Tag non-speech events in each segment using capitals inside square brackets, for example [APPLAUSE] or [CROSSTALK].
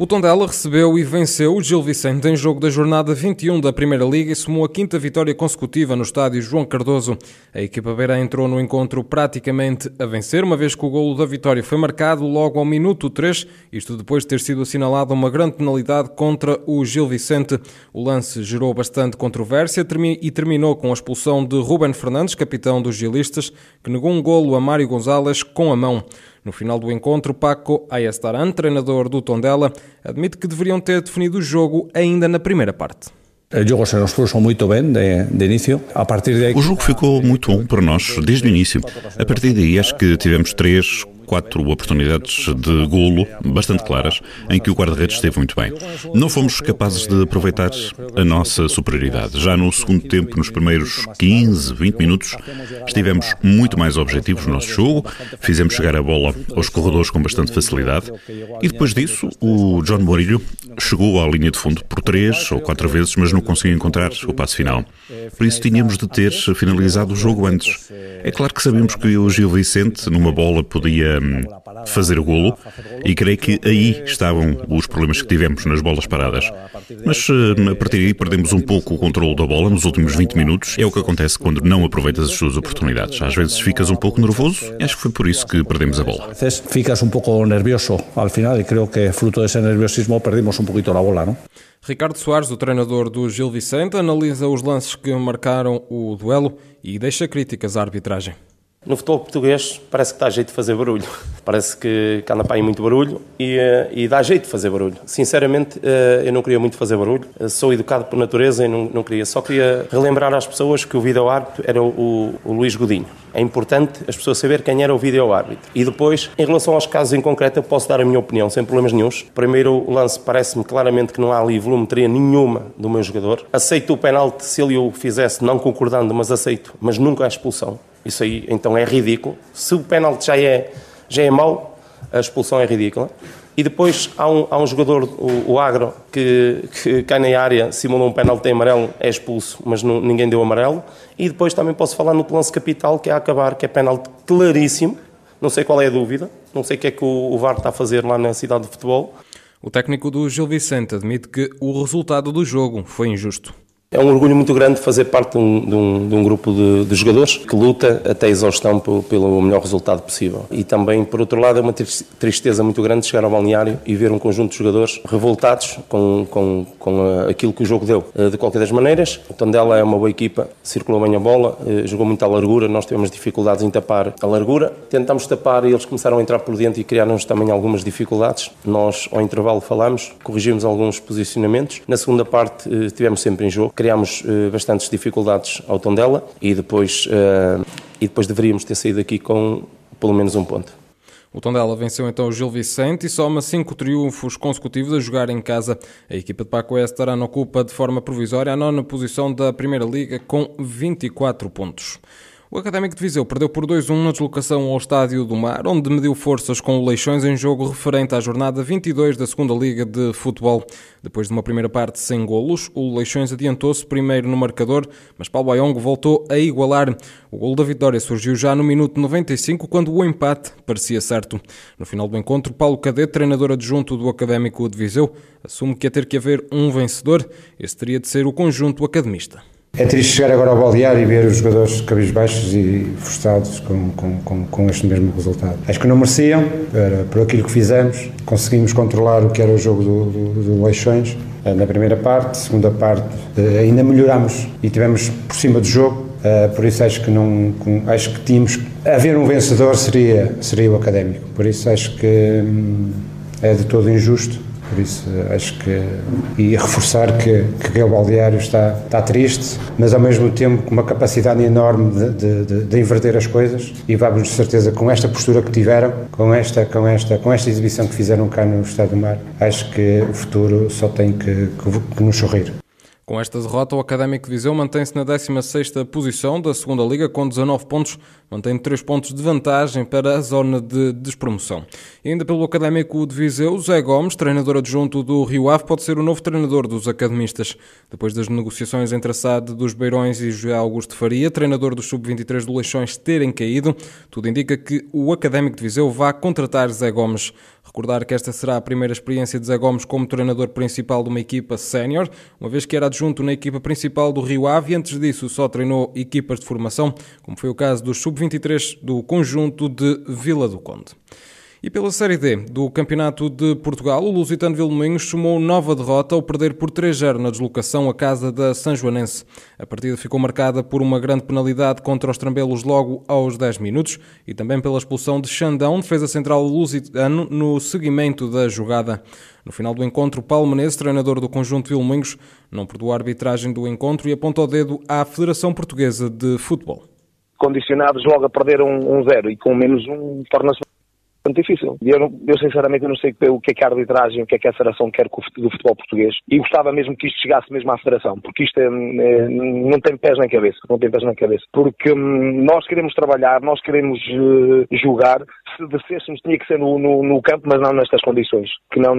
O Tondela recebeu e venceu o Gil Vicente em jogo da jornada 21 da Primeira Liga e somou a quinta vitória consecutiva no estádio João Cardoso. A equipa beira entrou no encontro praticamente a vencer, uma vez que o golo da vitória foi marcado logo ao minuto 3, isto depois de ter sido assinalada uma grande penalidade contra o Gil Vicente. O lance gerou bastante controvérsia e terminou com a expulsão de Ruben Fernandes, capitão dos gilistas, que negou um golo a Mário Gonzalez com a mão. No final do encontro, Paco Ayestaran, treinador do Tondela, admite que deveriam ter definido o jogo ainda na primeira parte. O jogo se nos puso muito bem de, de início. A partir. O jogo ficou muito bom para nós desde o início. A partir daí acho que tivemos três, quatro oportunidades de golo bastante claras, em que o guarda-redes esteve muito bem. Não fomos capazes de aproveitar a nossa superioridade. Já no segundo tempo, nos primeiros 15, 20 minutos, estivemos muito mais objetivos no nosso jogo, fizemos chegar a bola aos corredores com bastante facilidade e depois disso o John Morillo chegou à linha de fundo por três ou quatro vezes, mas não conseguiu encontrar o passo final. Por isso tínhamos de ter finalizado o jogo antes. É claro que sabíamos que o Gil Vicente, numa bola, podia hum, fazer o golo e creio que aí estavam os problemas que tivemos nas bolas paradas. Mas hum, a partir daí perdemos um pouco o controle da bola nos últimos 20 minutos. É o que acontece quando não aproveitas as suas oportunidades. Às vezes ficas um pouco nervoso e acho que foi por isso que perdemos a bola. Às vezes ficas um pouco nervioso ao final e creio que fruto desse nerviosismo perdimos um pouquinho a bola, não? Ricardo Soares, o treinador do Gil Vicente, analisa os lances que marcaram o duelo e deixa críticas à arbitragem. No futebol português parece que dá jeito de fazer barulho. [LAUGHS] Parece que, que anda para aí muito barulho e, eh, e, dá jeito de fazer barulho. Sinceramente, eh, eu não queria muito fazer barulho. Sou educado por natureza e não, não queria. Só queria relembrar às pessoas que o vídeo-árbitro era o, o, Luís Godinho. É importante as pessoas saber quem era o vídeo-árbitro. E depois, em relação aos casos em concreto, eu posso dar a minha opinião, sem problemas nenhums. Primeiro, o lance parece-me claramente que não há ali volumetria nenhuma do meu jogador. Aceito o penalti se ele o fizesse, não concordando, mas aceito. Mas nunca a expulsão. Isso aí então é ridículo. Se o pênalti já é, já é mau, a expulsão é ridícula. E depois há um, há um jogador, o, o Agro, que, que cai na área, simula um pênalti em amarelo, é expulso, mas não, ninguém deu amarelo. E depois também posso falar no lance capital, que é a acabar, que é pênalti claríssimo. Não sei qual é a dúvida, não sei o que é que o, o VAR está a fazer lá na cidade de futebol. O técnico do Gil Vicente admite que o resultado do jogo foi injusto. É um orgulho muito grande fazer parte de um, de um, de um grupo de, de, jogadores que luta até a exaustão pelo, melhor resultado possível. E também, por outro lado, é uma tristeza muito grande chegar ao balneário e ver um conjunto de jogadores revoltados com, com, com aquilo que o jogo deu. Eh, de qualquer das maneiras, o Tondela é uma boa equipa, circulou bem a bola, eh, jogou muito à largura, nós tivemos dificuldades em tapar a largura. Tentámos tapar e eles começaram a entrar por dentro e criaram-nos também algumas dificuldades. Nós, ao intervalo, falámos, corrigimos alguns posicionamentos. Na segunda parte, eh, tivemos sempre em jogo criámos uh, bastantes dificuldades ao Tondela e depois, uh, e depois deveríamos ter saído aqui com pelo menos um ponto. O Tondela venceu então o Gil Vicente e soma cinco triunfos consecutivos a jogar em casa. A equipa de Paco Estarano ocupa de forma provisória a nona posição da Primeira Liga com 24 pontos. O Académico de Viseu perdeu por 2-1 na deslocação ao Estádio do Mar, onde mediu forças com o Leixões em jogo referente à jornada 22 da Segunda Liga de Futebol. Depois de uma primeira parte sem golos, o Leixões adiantou-se primeiro no marcador, mas Paulo Bayongo voltou a igualar. O golo da vitória surgiu já no minuto 95, quando o empate parecia certo. No final do encontro, Paulo Cadete, treinador adjunto do Académico de Viseu, assume que ia ter que haver um vencedor. Esse teria de ser o conjunto academista. É triste chegar agora ao baldear e ver os jogadores cabisbaixos e frustrados com, com, com, com, este mesmo resultado. Acho que não mereciam, era, por aquilo que fizemos, conseguimos controlar o que era o jogo do, do, do Leixões eh, na primeira parte, segunda parte eh, ainda melhoramos e tivemos por cima do jogo, eh, por isso acho que não acho que tínhamos haver um vencedor seria seria o académico. Por isso acho que hum, é de todo injusto por isso, acho que. E reforçar que, que aquele baldeário está, está triste, mas ao mesmo tempo com uma capacidade enorme de, de, de inverter as coisas. E vamos, de certeza, com esta postura que tiveram, com esta, com esta, com esta exibição que fizeram cá no Estado do Mar, acho que o futuro só tem que, que, que nos sorrir. Com esta derrota, o Académico de Viseu mantém-se na 16ª posição da segunda Liga com 19 pontos, mantendo 3 pontos de vantagem para a zona de despromoção. E ainda pelo Académico de Viseu, Zé Gomes, treinador adjunto do Rio Ave, pode ser o novo treinador dos academistas. Depois das negociações entre a SAD dos Beirões e José Augusto Faria, treinador dos Sub-23 do Leixões, terem caído, tudo indica que o Académico de Viseu vá contratar Zé Gomes. Recordar que esta será a primeira experiência de Zé Gomes como treinador principal de uma equipa sénior, uma vez que era adjunto na equipa principal do Rio Ave e antes disso só treinou equipas de formação, como foi o caso dos sub-23 do conjunto de Vila do Conde. E pela Série D do Campeonato de Portugal, o Lusitano Vilmoinhos somou nova derrota ao perder por 3-0 na deslocação à casa da São Joanense. A partida ficou marcada por uma grande penalidade contra os trambelos logo aos 10 minutos e também pela expulsão de Xandão, defesa central lusitano, no seguimento da jogada. No final do encontro, Paulo Menezes, treinador do conjunto Vilmoinhos, não perdoou a arbitragem do encontro e aponta o dedo à Federação Portuguesa de Futebol. Condicionados logo a perder um 0 um e com menos um torna-se muito difícil. Eu, eu sinceramente não sei o que é que a arbitragem, o que é que a Federação quer do futebol português e gostava mesmo que isto chegasse mesmo à Federação, porque isto é, é, não tem pés na cabeça, não tem pés na cabeça. Porque hum, nós queremos trabalhar, nós queremos uh, jogar, se descêssemos tinha que ser no, no, no, campo, mas não nestas condições. Que não,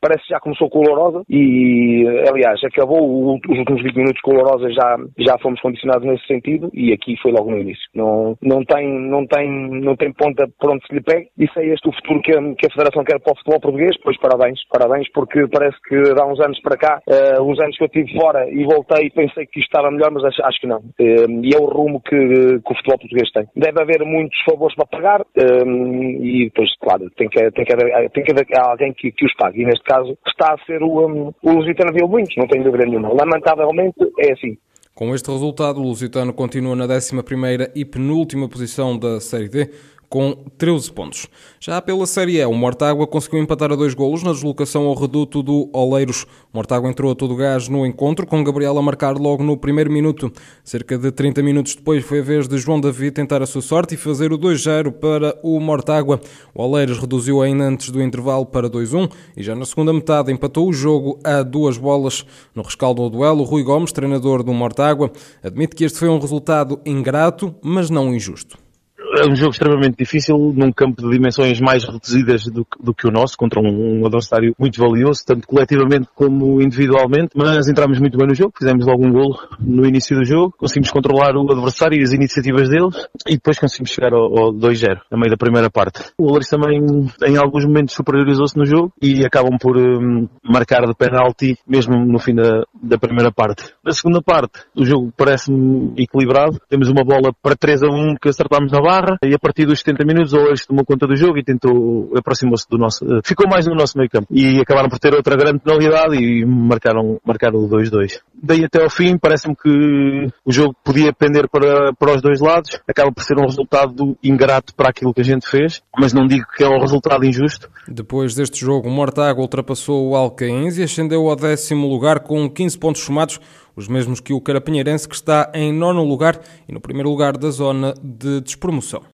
parece que já começou colorosa e, aliás, acabou os últimos 20 minutos colorosa, já, já fomos condicionados nesse sentido e aqui foi logo no início. Não, não, tem, não, tem, não tem ponta por onde se lhe pegue. Isso é este o futuro que a, que a Federação quer para o futebol português, pois parabéns, parabéns, porque parece que há uns anos para cá, uh, uns anos que eu estive fora e voltei e pensei que isto estava melhor, mas acho, acho que não. Uh, e é o rumo que, que, o futebol português tem. Deve haver muitos favores para pagar uh, e depois, claro, tem que, tem que, haver, tem que haver alguém que, que os pague. E neste caso está a ser o, um, o Lusitano Vilmoinhos, não tenho dúvida nenhuma. Lamentavelmente é assim. Com este resultado, o Lusitano continua na 11ª e penúltima posição da Série D, com 13 pontos. Já pela Série E, o Mortágua conseguiu empatar a dois golos na deslocação ao reduto do Oleiros. O Mortágua entrou a todo gás no encontro, com Gabriel a marcar logo no primeiro minuto. Cerca de 30 minutos depois foi a vez de João David tentar a sua sorte e fazer o 2-0 para o Mortágua. O Oleiros reduziu ainda antes do intervalo para 2-1 e já na segunda metade empatou o jogo a duas bolas. No rescaldo do duelo, Rui Gomes, treinador do Mortágua, admite que este foi um resultado ingrato, mas não injusto é um jogo extremamente difícil, num campo de dimensões mais reduzidas do, do que o nosso, contra um, um, adversário muito valioso, tanto coletivamente como individualmente, mas entramos muito bem no jogo, fizemos logo um golo no início do jogo, conseguimos controlar o adversário e as iniciativas deles, e depois conseguimos chegar ao, ao 2-0, no meio da primeira parte. O Olaris também, em alguns momentos, superiorizou-se no jogo, e acabam por um, marcar de penalti, mesmo no fim da, da primeira parte. Na segunda parte, o jogo parece-me equilibrado, temos uma bola para 3 a 1 que acertámos na barra, barra e a partir dos 70 minutos o Oeiras tomou conta do jogo e tentou, aproximou-se do nosso, eh, ficou mais no nosso meio campo e acabaram por ter outra grande penalidade e marcaram, marcaram o 2-2. Daí até ao fim parece-me que o jogo podia pender para, para os dois lados, acaba por ser um resultado ingrato para aquilo que a gente fez, mas não digo que é um resultado injusto. Depois deste jogo, o Mortágua ultrapassou o Alcaíns e ascendeu ao décimo lugar com 15 pontos somados, os mesmos que o Carapinheirense, que está em nono lugar e no primeiro lugar da zona de despromoção.